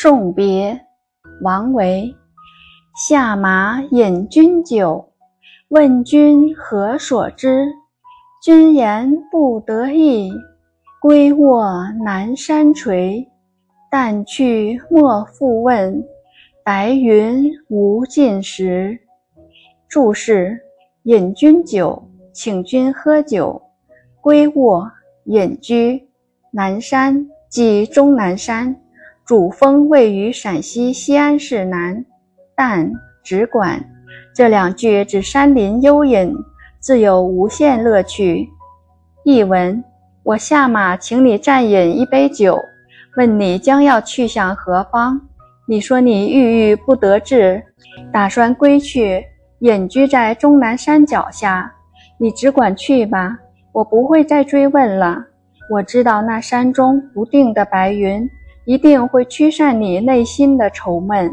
送别，王维。下马饮君酒，问君何所之？君言不得意，归卧南山陲。但去莫复问，白云无尽时。注释：饮君酒，请君喝酒。归卧，隐居。南山，即终南山。主峰位于陕西西安市南。但只管，这两句指山林幽隐，自有无限乐趣。译文：我下马请你暂饮一杯酒，问你将要去向何方？你说你郁郁不得志，打算归去，隐居在终南山脚下。你只管去吧。我不会再追问了。我知道那山中不定的白云，一定会驱散你内心的愁闷。